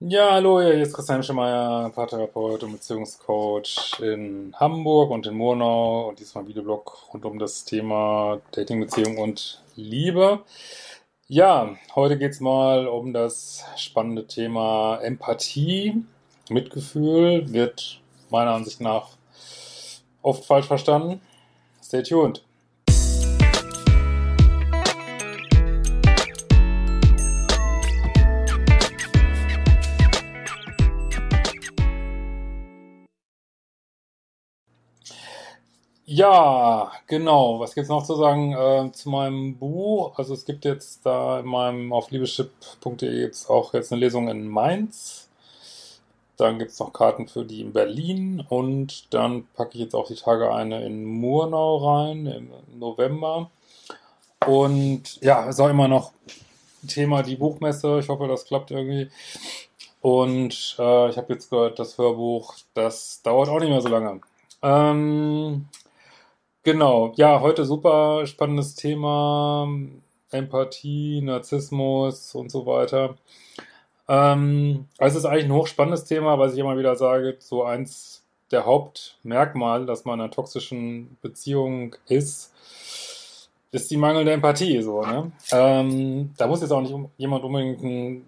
Ja, hallo, hier ist Christian Schemeier, Paartherapeut und Beziehungscoach in Hamburg und in Murnau und diesmal Videoblog rund um das Thema Dating, Beziehung und Liebe. Ja, heute geht's mal um das spannende Thema Empathie. Mitgefühl wird meiner Ansicht nach oft falsch verstanden. Stay tuned. Ja, genau. Was gibt's noch zu sagen äh, zu meinem Buch? Also es gibt jetzt da in meinem auf liebeschip.de jetzt auch jetzt eine Lesung in Mainz. Dann gibt's noch Karten für die in Berlin und dann packe ich jetzt auch die Tage eine in Murnau rein im November. Und ja, ist auch immer noch Thema die Buchmesse. Ich hoffe, das klappt irgendwie. Und äh, ich habe jetzt gehört, das Hörbuch, das dauert auch nicht mehr so lange. Ähm, Genau, ja, heute super spannendes Thema. Empathie, Narzissmus und so weiter. Ähm, es ist eigentlich ein hochspannendes Thema, was ich immer wieder sage, so eins der Hauptmerkmale, dass man in einer toxischen Beziehung ist, ist die mangelnde Empathie. So, ne? Ähm, da muss jetzt auch nicht jemand unbedingt ein,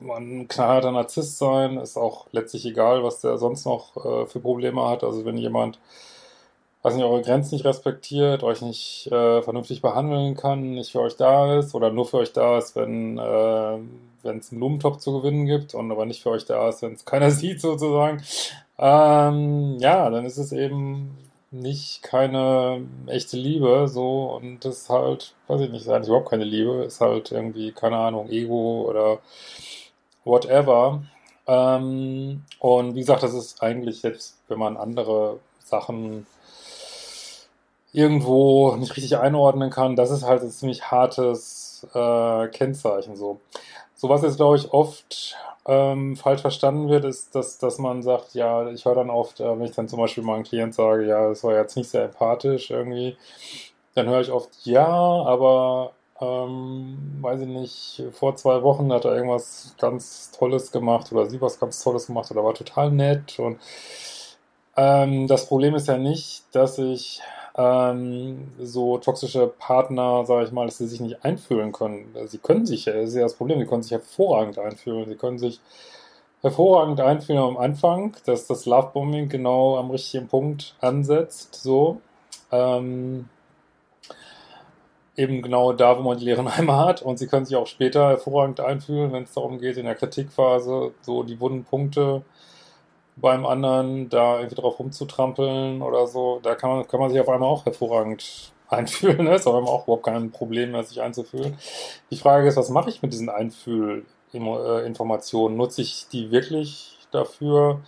ein knallharter Narzisst sein, ist auch letztlich egal, was der sonst noch äh, für Probleme hat. Also wenn jemand weiß nicht, eure Grenzen nicht respektiert, euch nicht äh, vernünftig behandeln kann, nicht für euch da ist oder nur für euch da ist, wenn äh, wenn es einen Blumentopf zu gewinnen gibt und aber nicht für euch da ist, wenn es keiner sieht sozusagen, ähm, ja, dann ist es eben nicht keine echte Liebe so und das ist halt, weiß ich nicht, ist eigentlich überhaupt keine Liebe, ist halt irgendwie, keine Ahnung, Ego oder whatever. Ähm, und wie gesagt, das ist eigentlich selbst, wenn man andere Sachen irgendwo nicht richtig einordnen kann, das ist halt ein ziemlich hartes äh, Kennzeichen so. So was jetzt, glaube ich, oft ähm, falsch verstanden wird, ist, dass, dass man sagt, ja, ich höre dann oft, äh, wenn ich dann zum Beispiel mal einen Klient sage, ja, das war jetzt nicht sehr empathisch irgendwie, dann höre ich oft, ja, aber ähm, weiß ich nicht, vor zwei Wochen hat er irgendwas ganz Tolles gemacht oder sie was ganz Tolles gemacht oder war total nett und ähm, das Problem ist ja nicht, dass ich ähm, so toxische Partner, sage ich mal, dass sie sich nicht einfühlen können. Sie können sich, das ist ja das Problem, sie können sich hervorragend einfühlen. Sie können sich hervorragend einfühlen am Anfang, dass das Lovebombing genau am richtigen Punkt ansetzt, so. Ähm, eben genau da, wo man die leeren Eimer hat. Und sie können sich auch später hervorragend einfühlen, wenn es darum geht, in der Kritikphase so die wunden Punkte beim anderen da irgendwie drauf rumzutrampeln oder so, da kann man, kann man sich auf einmal auch hervorragend einfühlen. Ne? Ist auf einmal auch überhaupt kein Problem mehr, sich einzufühlen. Die Frage ist, was mache ich mit diesen Einfühlinformationen? Nutze ich die wirklich dafür,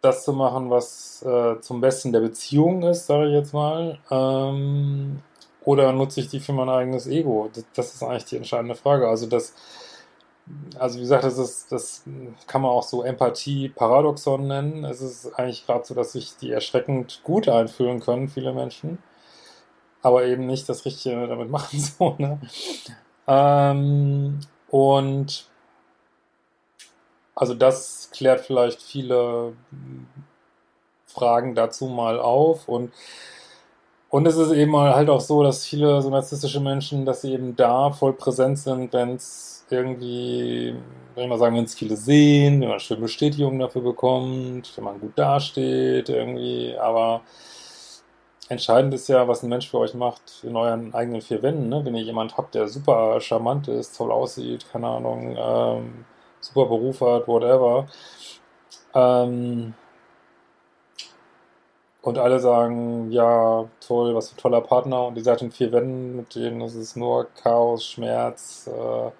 das zu machen, was äh, zum Besten der Beziehung ist, sage ich jetzt mal? Ähm, oder nutze ich die für mein eigenes Ego? Das, das ist eigentlich die entscheidende Frage. Also das also wie gesagt, das ist, das kann man auch so Empathie-Paradoxon nennen. Es ist eigentlich gerade so, dass sich die erschreckend gut einfühlen können, viele Menschen, aber eben nicht das Richtige damit machen so. Ne? Ähm, und also das klärt vielleicht viele Fragen dazu mal auf und und es ist eben halt auch so, dass viele so narzisstische Menschen, dass sie eben da voll präsent sind, wenn es irgendwie, wenn ich mal sagen, wenn es viele sehen, wenn man schön Bestätigung dafür bekommt, wenn man gut dasteht, irgendwie, aber entscheidend ist ja, was ein Mensch für euch macht in euren eigenen vier Wänden, ne? Wenn ihr jemand habt, der super charmant ist, toll aussieht, keine Ahnung, ähm, super Beruf hat, whatever, ähm, und alle sagen, ja, toll, was für ein toller Partner und ihr seid in vier Wänden, mit denen ist es nur Chaos, Schmerz, äh,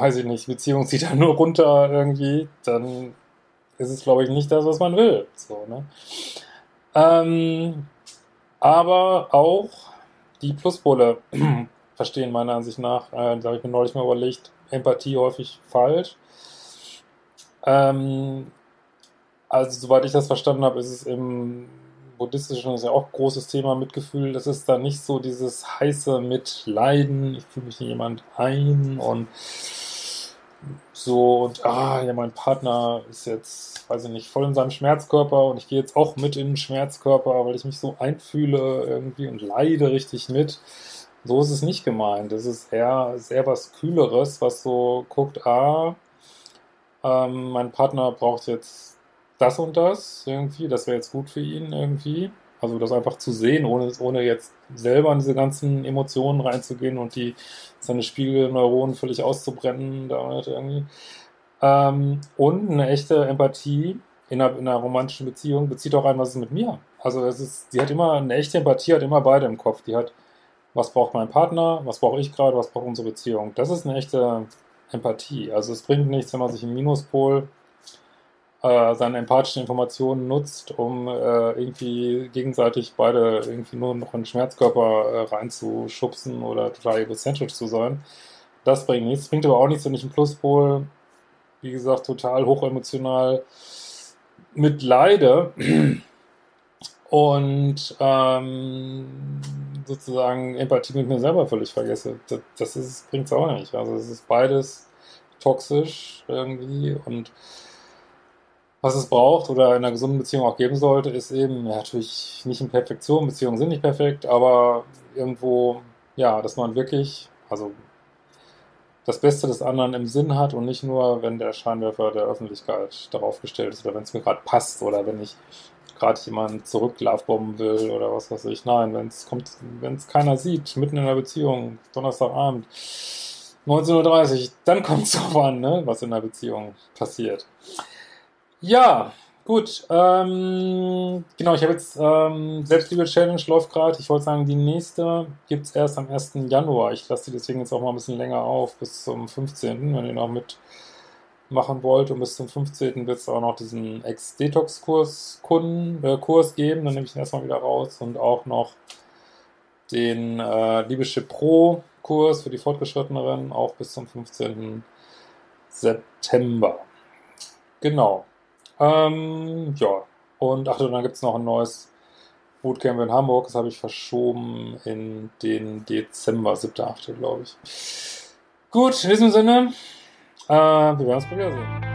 weiß ich nicht, Beziehung zieht dann nur runter irgendwie, dann ist es, glaube ich, nicht das, was man will. So, ne? Ähm, aber auch die Pluspole verstehen meiner Ansicht nach, äh, da habe ich mir neulich mal überlegt, Empathie häufig falsch. Ähm, also, soweit ich das verstanden habe, ist es im buddhistischen, das ist ja auch ein großes Thema, Mitgefühl. Das ist da nicht so dieses heiße Mitleiden, ich fühle mich in jemand ein und so und ah, ja, mein Partner ist jetzt, weiß ich nicht, voll in seinem Schmerzkörper und ich gehe jetzt auch mit in den Schmerzkörper, weil ich mich so einfühle irgendwie und leide richtig mit. So ist es nicht gemeint. Es ist eher, sehr was Kühleres, was so guckt, ah, ähm, mein Partner braucht jetzt das und das irgendwie, das wäre jetzt gut für ihn irgendwie. Also das einfach zu sehen, ohne, ohne jetzt selber in diese ganzen Emotionen reinzugehen und die seine Spiegelneuronen völlig auszubrennen damit irgendwie. Ähm, und eine echte Empathie in einer, in einer romantischen Beziehung bezieht auch ein, was ist mit mir. Also es ist, die hat immer, eine echte Empathie hat immer beide im Kopf. Die hat, was braucht mein Partner, was brauche ich gerade, was braucht unsere Beziehung. Das ist eine echte Empathie. Also es bringt nichts, wenn man sich im Minuspol äh, seine empathischen Informationen nutzt, um äh, irgendwie gegenseitig beide irgendwie nur noch in den Schmerzkörper äh, reinzuschubsen oder total egozentrisch zu sein. Das bringt nichts. Bringt aber auch nichts, wenn ich einen Pluspol, wie gesagt, total hochemotional mitleide und ähm, sozusagen Empathie mit mir selber völlig vergesse. Das, das bringt es auch nicht. Also es ist beides toxisch irgendwie und was es braucht oder in einer gesunden Beziehung auch geben sollte, ist eben ja, natürlich nicht in Perfektion, Beziehungen sind nicht perfekt, aber irgendwo, ja, dass man wirklich, also das Beste des anderen im Sinn hat und nicht nur, wenn der Scheinwerfer der Öffentlichkeit darauf gestellt ist oder wenn es mir gerade passt oder wenn ich gerade jemanden zurück lovebomben will oder was weiß ich. Nein, wenn es kommt, wenn es keiner sieht, mitten in einer Beziehung, Donnerstagabend, 19.30 Uhr, dann kommt es drauf an, ne, was in der Beziehung passiert. Ja, gut. Ähm, genau, ich habe jetzt ähm, Selbstliebe-Challenge läuft gerade. Ich wollte sagen, die nächste gibt es erst am 1. Januar. Ich lasse die deswegen jetzt auch mal ein bisschen länger auf, bis zum 15., wenn ihr noch mitmachen wollt. Und bis zum 15. wird es auch noch diesen Ex-Detox-Kurs äh, Kurs geben. Dann nehme ich ihn erstmal wieder raus. Und auch noch den äh, Liebeschip Pro Kurs für die Fortgeschritteneren, auch bis zum 15. September. Genau. Ähm, ja. Und ach, dann gibt es noch ein neues Bootcamp in Hamburg. Das habe ich verschoben in den Dezember, 7.8. glaube ich. Gut, in diesem Sinne, äh, wir werden uns bald wiedersehen.